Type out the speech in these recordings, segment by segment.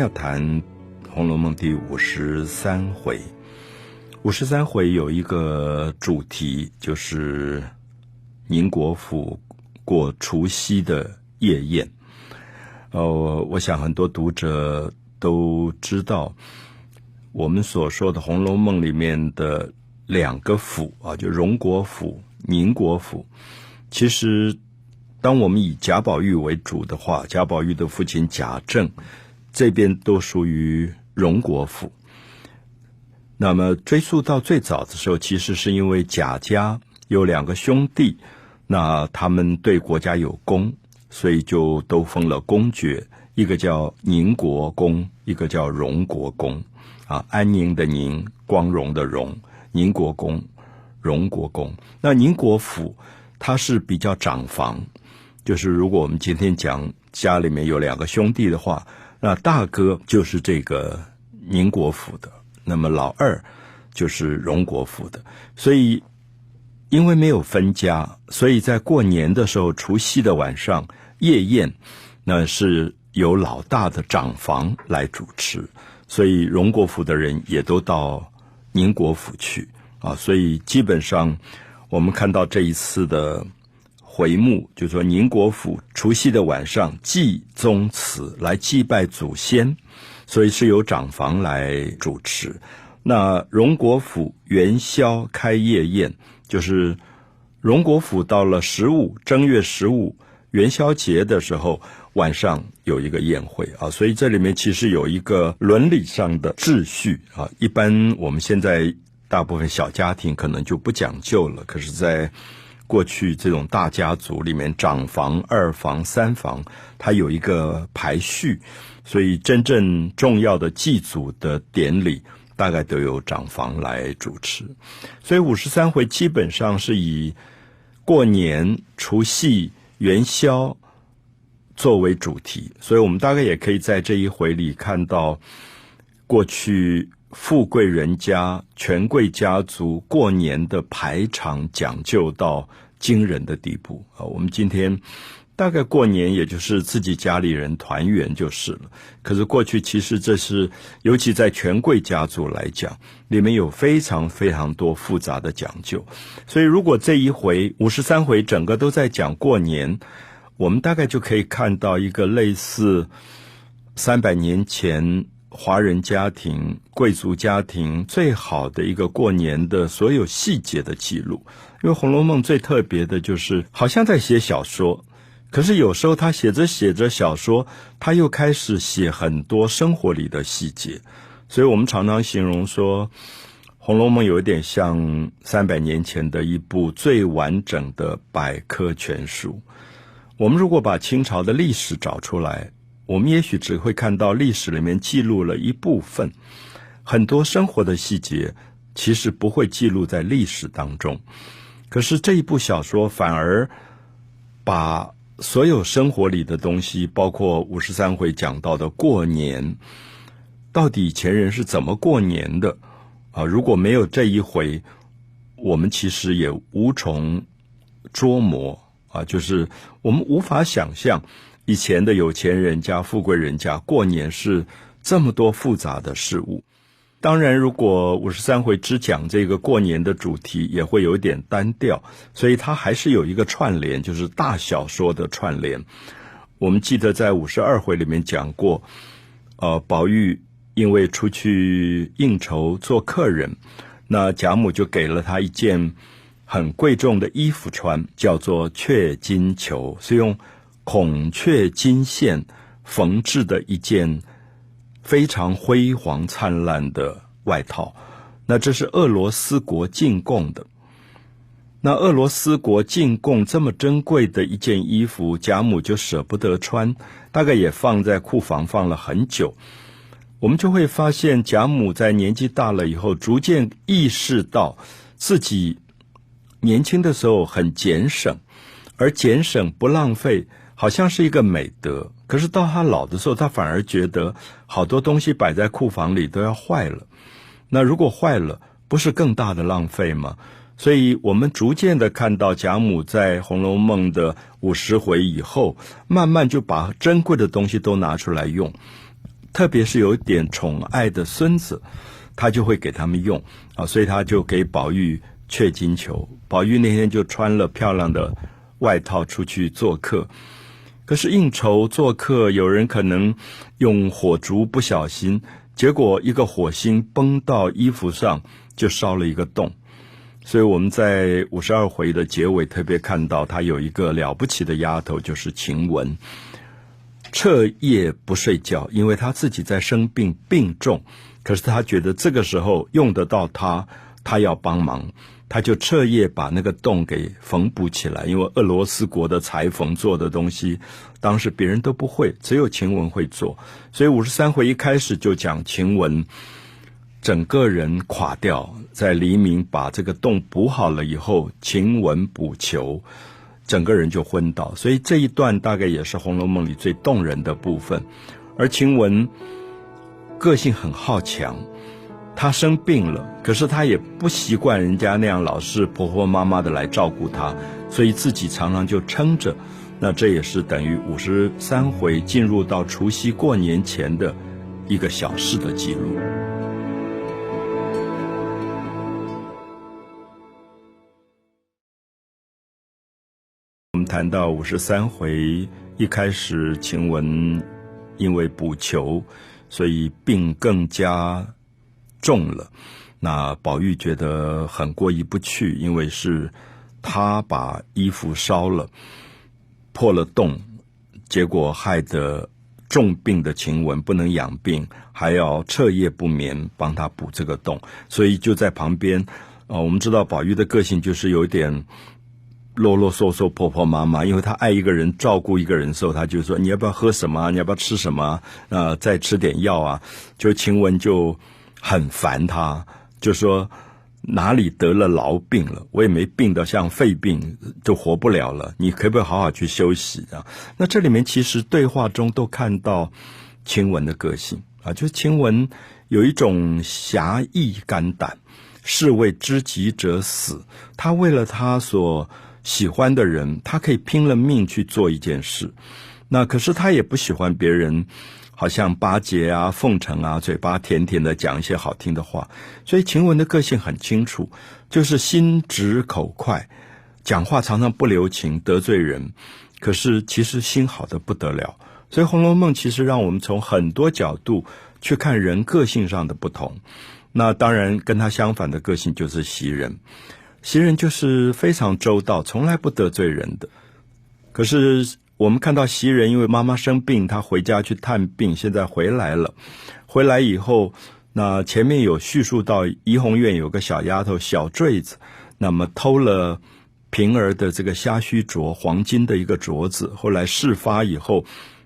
要谈《红楼梦》第五十三回。五十三回有一个主题，就是宁国府过除夕的夜宴。呃，我想很多读者都知道，我们所说的《红楼梦》里面的两个府啊，就荣国府、宁国府，其实当我们以贾宝玉为主的话，贾宝玉的父亲贾政。这边都属于荣国府。那么追溯到最早的时候，其实是因为贾家有两个兄弟，那他们对国家有功，所以就都封了公爵，一个叫宁国公，一个叫荣国公。啊，安宁的宁，光荣的荣，宁国公，荣国公。那宁国府它是比较长房，就是如果我们今天讲家里面有两个兄弟的话。那大哥就是这个宁国府的，那么老二就是荣国府的，所以因为没有分家，所以在过年的时候，除夕的晚上夜宴，那是由老大的长房来主持，所以荣国府的人也都到宁国府去啊，所以基本上我们看到这一次的。回目就说宁国府除夕的晚上祭宗祠来祭拜祖先，所以是由长房来主持。那荣国府元宵开夜宴，就是荣国府到了十五正月十五元宵节的时候晚上有一个宴会啊，所以这里面其实有一个伦理上的秩序啊。一般我们现在大部分小家庭可能就不讲究了，可是，在过去这种大家族里面，长房、二房、三房，它有一个排序，所以真正重要的祭祖的典礼，大概都由长房来主持。所以五十三回基本上是以过年、除夕、元宵作为主题，所以我们大概也可以在这一回里看到过去。富贵人家、权贵家族过年的排场讲究到惊人的地步啊！我们今天大概过年也就是自己家里人团圆就是了。可是过去其实这是，尤其在权贵家族来讲，里面有非常非常多复杂的讲究。所以如果这一回五十三回整个都在讲过年，我们大概就可以看到一个类似三百年前。华人家庭、贵族家庭最好的一个过年的所有细节的记录，因为《红楼梦》最特别的就是好像在写小说，可是有时候他写着写着小说，他又开始写很多生活里的细节，所以我们常常形容说，《红楼梦》有一点像三百年前的一部最完整的百科全书。我们如果把清朝的历史找出来。我们也许只会看到历史里面记录了一部分，很多生活的细节其实不会记录在历史当中。可是这一部小说反而把所有生活里的东西，包括五十三回讲到的过年，到底前人是怎么过年的啊？如果没有这一回，我们其实也无从捉摸啊，就是我们无法想象。以前的有钱人家、富贵人家过年是这么多复杂的事物。当然，如果五十三回只讲这个过年的主题，也会有点单调。所以它还是有一个串联，就是大小说的串联。我们记得在五十二回里面讲过，呃，宝玉因为出去应酬做客人，那贾母就给了他一件很贵重的衣服穿，叫做雀金裘，是用。孔雀金线缝制的一件非常辉煌灿烂的外套，那这是俄罗斯国进贡的。那俄罗斯国进贡这么珍贵的一件衣服，贾母就舍不得穿，大概也放在库房放了很久。我们就会发现，贾母在年纪大了以后，逐渐意识到自己年轻的时候很俭省，而俭省不浪费。好像是一个美德，可是到他老的时候，他反而觉得好多东西摆在库房里都要坏了。那如果坏了，不是更大的浪费吗？所以我们逐渐的看到贾母在《红楼梦》的五十回以后，慢慢就把珍贵的东西都拿出来用，特别是有点宠爱的孙子，他就会给他们用啊，所以他就给宝玉雀金球。宝玉那天就穿了漂亮的外套出去做客，可是应酬做客，有人可能用火烛不小心，结果一个火星崩到衣服上，就烧了一个洞。所以我们在五十二回的结尾特别看到，他有一个了不起的丫头，就是晴雯，彻夜不睡觉，因为她自己在生病病重，可是她觉得这个时候用得到她，她要帮忙，他就彻夜把那个洞给缝补起来。因为俄罗斯国的裁缝做的东西，当时别人都不会，只有晴雯会做。所以五十三回一开始就讲晴雯。整个人垮掉，在黎明把这个洞补好了以后，晴雯补球，整个人就昏倒。所以这一段大概也是《红楼梦》里最动人的部分。而晴雯个性很好强，她生病了，可是她也不习惯人家那样老是婆婆妈妈的来照顾她，所以自己常常就撑着。那这也是等于五十三回进入到除夕过年前的一个小事的记录。我们谈到五十三回一开始，晴雯因为补球，所以病更加重了。那宝玉觉得很过意不去，因为是他把衣服烧了，破了洞，结果害得重病的晴雯不能养病，还要彻夜不眠帮他补这个洞，所以就在旁边。哦，我们知道宝玉的个性就是有点。啰啰嗦嗦、婆婆妈妈，因为他爱一个人、照顾一个人的时候，他就说：“你要不要喝什么？你要不要吃什么？啊，再吃点药啊。”就晴雯就很烦他，就说：“哪里得了痨病了？我也没病到像肺病，就活不了了。你可不可以好好去休息啊？”那这里面其实对话中都看到晴雯的个性啊，就是晴雯有一种侠义肝胆，是为知己者死。他为了他所。喜欢的人，他可以拼了命去做一件事，那可是他也不喜欢别人，好像巴结啊、奉承啊，嘴巴甜甜的讲一些好听的话。所以晴雯的个性很清楚，就是心直口快，讲话常常不留情，得罪人。可是其实心好的不得了。所以《红楼梦》其实让我们从很多角度去看人个性上的不同。那当然跟他相反的个性就是袭人。袭人就是非常周到，从来不得罪人的。可是我们看到袭人，因为妈妈生病，她回家去探病，现在回来了。回来以后，那前面有叙述到怡红院有个小丫头小坠子，那么偷了平儿的这个虾须镯，黄金的一个镯子。后来事发以后，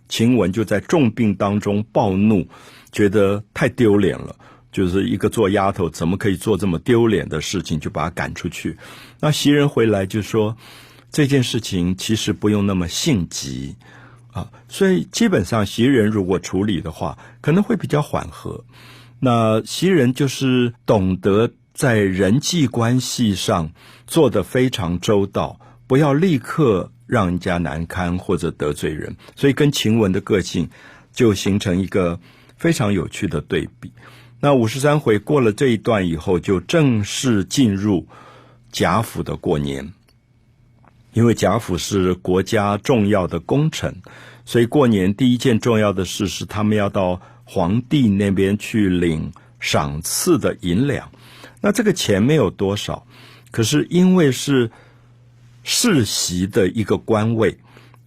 晴雯就在重病当中暴怒，觉得太丢脸了。就是一个做丫头，怎么可以做这么丢脸的事情？就把她赶出去。那袭人回来就说，这件事情其实不用那么性急啊。所以基本上袭人如果处理的话，可能会比较缓和。那袭人就是懂得在人际关系上做得非常周到，不要立刻让人家难堪或者得罪人。所以跟晴雯的个性就形成一个非常有趣的对比。那五十三回过了这一段以后，就正式进入贾府的过年。因为贾府是国家重要的功臣，所以过年第一件重要的事是他们要到皇帝那边去领赏赐的银两。那这个钱没有多少，可是因为是世袭的一个官位，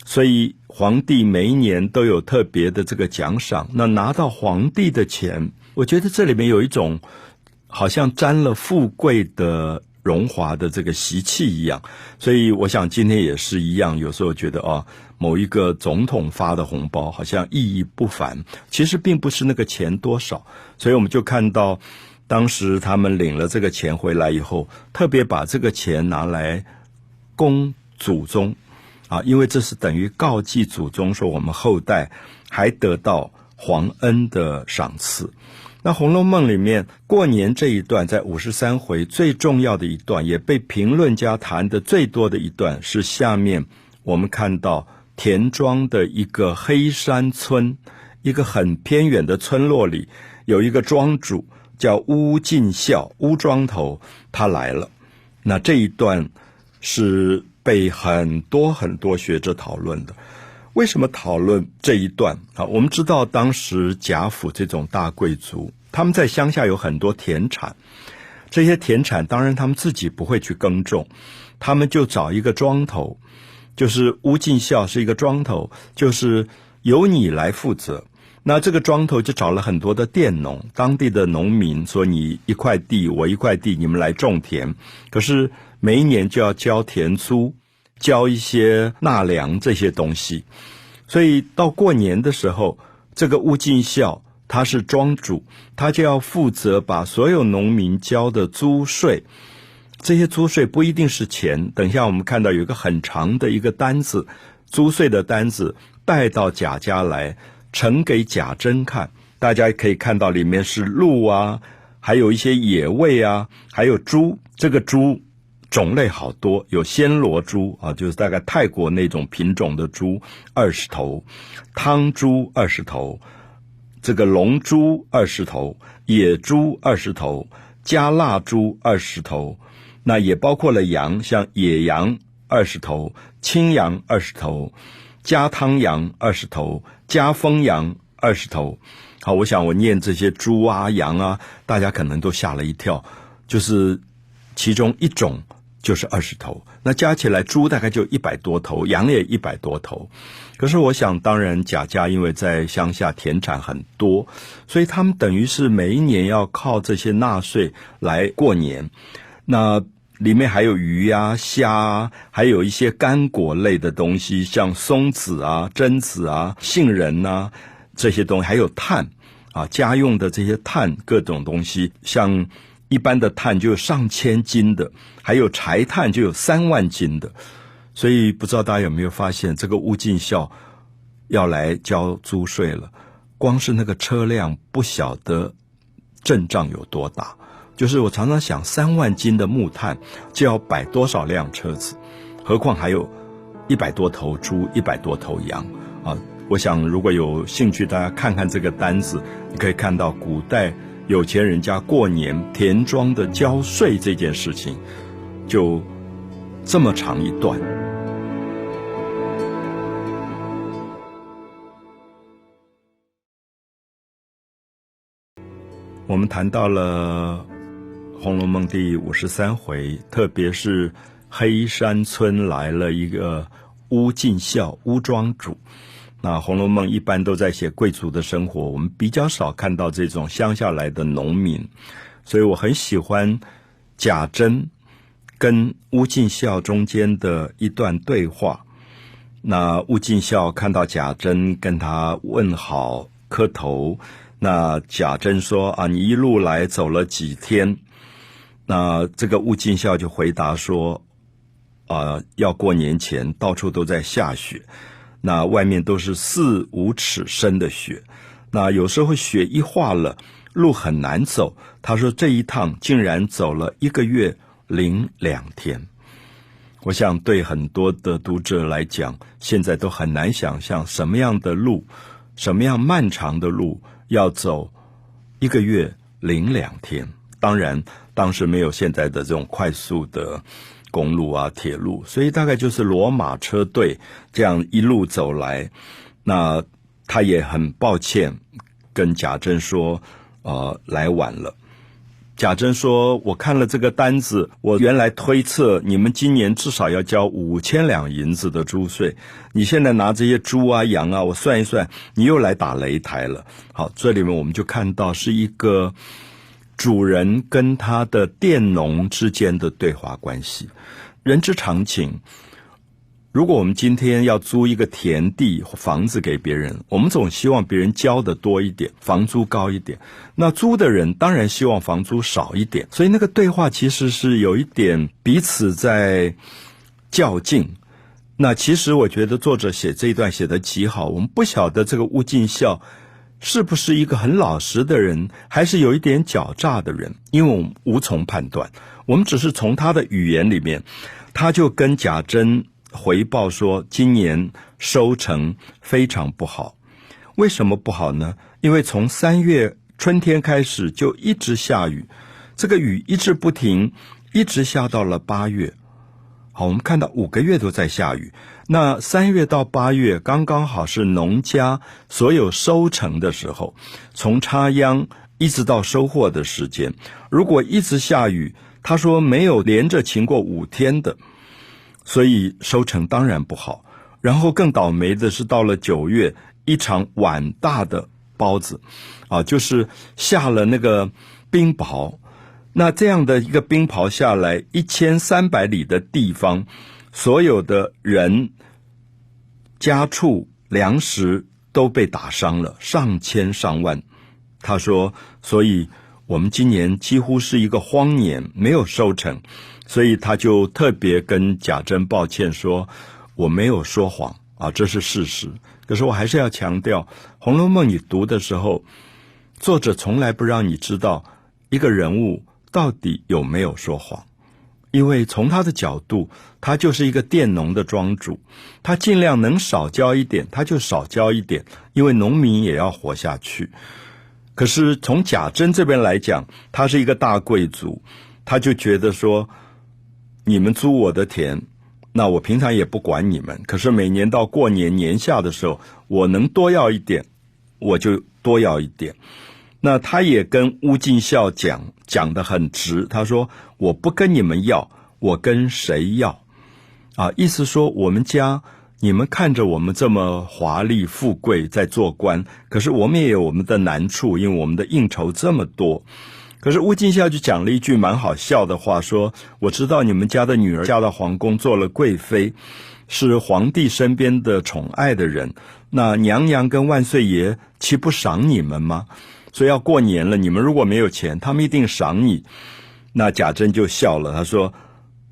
所以皇帝每一年都有特别的这个奖赏。那拿到皇帝的钱。我觉得这里面有一种好像沾了富贵的荣华的这个习气一样，所以我想今天也是一样。有时候觉得啊，某一个总统发的红包好像意义不凡，其实并不是那个钱多少。所以我们就看到当时他们领了这个钱回来以后，特别把这个钱拿来供祖宗啊，因为这是等于告祭祖宗，说我们后代还得到皇恩的赏赐。那《红楼梦》里面过年这一段，在五十三回最重要的一段，也被评论家谈的最多的一段，是下面我们看到田庄的一个黑山村，一个很偏远的村落里，有一个庄主叫乌进孝，乌庄头，他来了。那这一段是被很多很多学者讨论的。为什么讨论这一段啊？我们知道当时贾府这种大贵族，他们在乡下有很多田产，这些田产当然他们自己不会去耕种，他们就找一个庄头，就是乌进孝是一个庄头，就是由你来负责。那这个庄头就找了很多的佃农，当地的农民说：“你一块地，我一块地，你们来种田。可是每一年就要交田租。”交一些纳粮这些东西，所以到过年的时候，这个乌进孝他是庄主，他就要负责把所有农民交的租税，这些租税不一定是钱。等一下我们看到有一个很长的一个单子，租税的单子带到贾家来呈给贾珍看，大家可以看到里面是鹿啊，还有一些野味啊，还有猪，这个猪。种类好多，有暹罗猪啊，就是大概泰国那种品种的猪二十头，汤猪二十头，这个龙猪二十头，野猪二十头，加腊猪二十头，那也包括了羊，像野羊二十头，青羊二十头，加汤羊二十头，加风羊二十头。好，我想我念这些猪啊羊啊，大家可能都吓了一跳，就是其中一种。就是二十头，那加起来猪大概就一百多头，羊也一百多头。可是我想，当然贾家因为在乡下田产很多，所以他们等于是每一年要靠这些纳税来过年。那里面还有鱼啊、虾，还有一些干果类的东西，像松子啊、榛子啊、杏仁呐这些东西，还有炭啊，家用的这些炭各种东西，像。一般的炭就有上千斤的，还有柴炭就有三万斤的，所以不知道大家有没有发现，这个乌进孝要来交租税了。光是那个车辆，不晓得阵仗有多大。就是我常常想，三万斤的木炭就要摆多少辆车子，何况还有一百多头猪、一百多头羊啊！我想，如果有兴趣，大家看看这个单子，你可以看到古代。有钱人家过年田庄的交税这件事情，就这么长一段。我们谈到了《红楼梦》第五十三回，特别是黑山村来了一个乌进孝乌庄主。那《红楼梦》一般都在写贵族的生活，我们比较少看到这种乡下来的农民，所以我很喜欢贾珍跟乌进孝中间的一段对话。那乌进孝看到贾珍跟他问好磕头，那贾珍说：“啊，你一路来走了几天？”那这个乌进孝就回答说：“啊，要过年前，到处都在下雪。”那外面都是四五尺深的雪，那有时候雪一化了，路很难走。他说这一趟竟然走了一个月零两天。我想对很多的读者来讲，现在都很难想象什么样的路，什么样漫长的路要走一个月零两天。当然，当时没有现在的这种快速的。公路啊，铁路，所以大概就是罗马车队这样一路走来。那他也很抱歉，跟贾珍说：“呃，来晚了。”贾珍说：“我看了这个单子，我原来推测你们今年至少要交五千两银子的租税。你现在拿这些猪啊、羊啊，我算一算，你又来打擂台了。”好，这里面我们就看到是一个。主人跟他的佃农之间的对话关系，人之常情。如果我们今天要租一个田地房子给别人，我们总希望别人交的多一点，房租高一点。那租的人当然希望房租少一点。所以那个对话其实是有一点彼此在较劲。那其实我觉得作者写这一段写的极好。我们不晓得这个乌进孝。是不是一个很老实的人，还是有一点狡诈的人？因为我们无从判断，我们只是从他的语言里面，他就跟贾珍回报说，今年收成非常不好。为什么不好呢？因为从三月春天开始就一直下雨，这个雨一直不停，一直下到了八月。好，我们看到五个月都在下雨。那三月到八月刚刚好是农家所有收成的时候，从插秧一直到收获的时间。如果一直下雨，他说没有连着晴过五天的，所以收成当然不好。然后更倒霉的是到了九月，一场碗大的包子，啊，就是下了那个冰雹。那这样的一个冰雹下来，一千三百里的地方，所有的人、家畜、粮食都被打伤了，上千上万。他说：“所以我们今年几乎是一个荒年，没有收成。”所以他就特别跟贾珍抱歉说：“我没有说谎啊，这是事实。可是我还是要强调，《红楼梦》你读的时候，作者从来不让你知道一个人物。”到底有没有说谎？因为从他的角度，他就是一个佃农的庄主，他尽量能少交一点，他就少交一点，因为农民也要活下去。可是从贾珍这边来讲，他是一个大贵族，他就觉得说，你们租我的田，那我平常也不管你们，可是每年到过年年下的时候，我能多要一点，我就多要一点。那他也跟乌进孝讲，讲的很直。他说：“我不跟你们要，我跟谁要？啊，意思说我们家你们看着我们这么华丽富贵在做官，可是我们也有我们的难处，因为我们的应酬这么多。可是乌进孝就讲了一句蛮好笑的话，说：我知道你们家的女儿嫁到皇宫做了贵妃，是皇帝身边的宠爱的人，那娘娘跟万岁爷岂不赏你们吗？”所以要过年了，你们如果没有钱，他们一定赏你。那贾珍就笑了，他说：“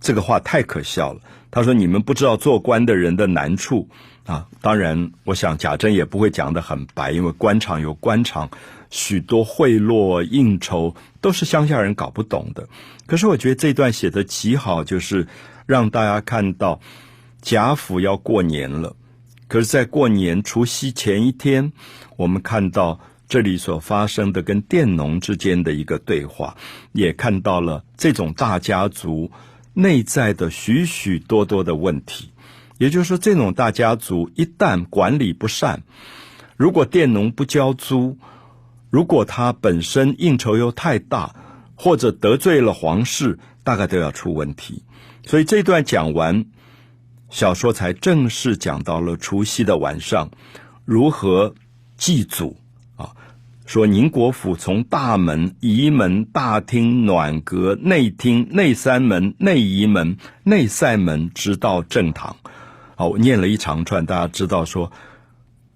这个话太可笑了。”他说：“你们不知道做官的人的难处啊。”当然，我想贾珍也不会讲得很白，因为官场有官场许多贿赂应酬，都是乡下人搞不懂的。可是我觉得这段写的极好，就是让大家看到贾府要过年了。可是，在过年除夕前一天，我们看到。这里所发生的跟佃农之间的一个对话，也看到了这种大家族内在的许许多多的问题。也就是说，这种大家族一旦管理不善，如果佃农不交租，如果他本身应酬又太大，或者得罪了皇室，大概都要出问题。所以这段讲完，小说才正式讲到了除夕的晚上如何祭祖。说宁国府从大门、仪门、大厅、暖阁、内厅、内三门、内仪门、内塞门，直到正堂。好，我念了一长串，大家知道说，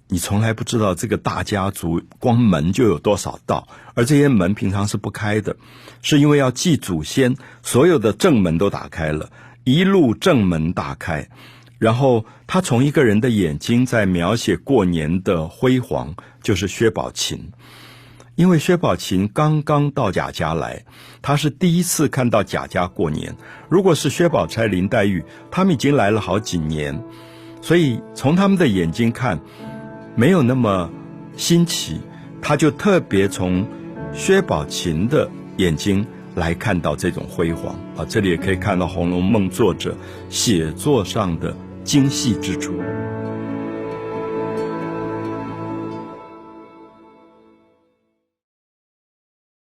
你从来不知道这个大家族光门就有多少道，而这些门平常是不开的，是因为要祭祖先，所有的正门都打开了，一路正门打开，然后他从一个人的眼睛在描写过年的辉煌，就是薛宝琴。因为薛宝琴刚刚到贾家来，他是第一次看到贾家过年。如果是薛宝钗、林黛玉，他们已经来了好几年，所以从他们的眼睛看，没有那么新奇。他就特别从薛宝琴的眼睛来看到这种辉煌啊！这里也可以看到《红楼梦》作者写作上的精细之处。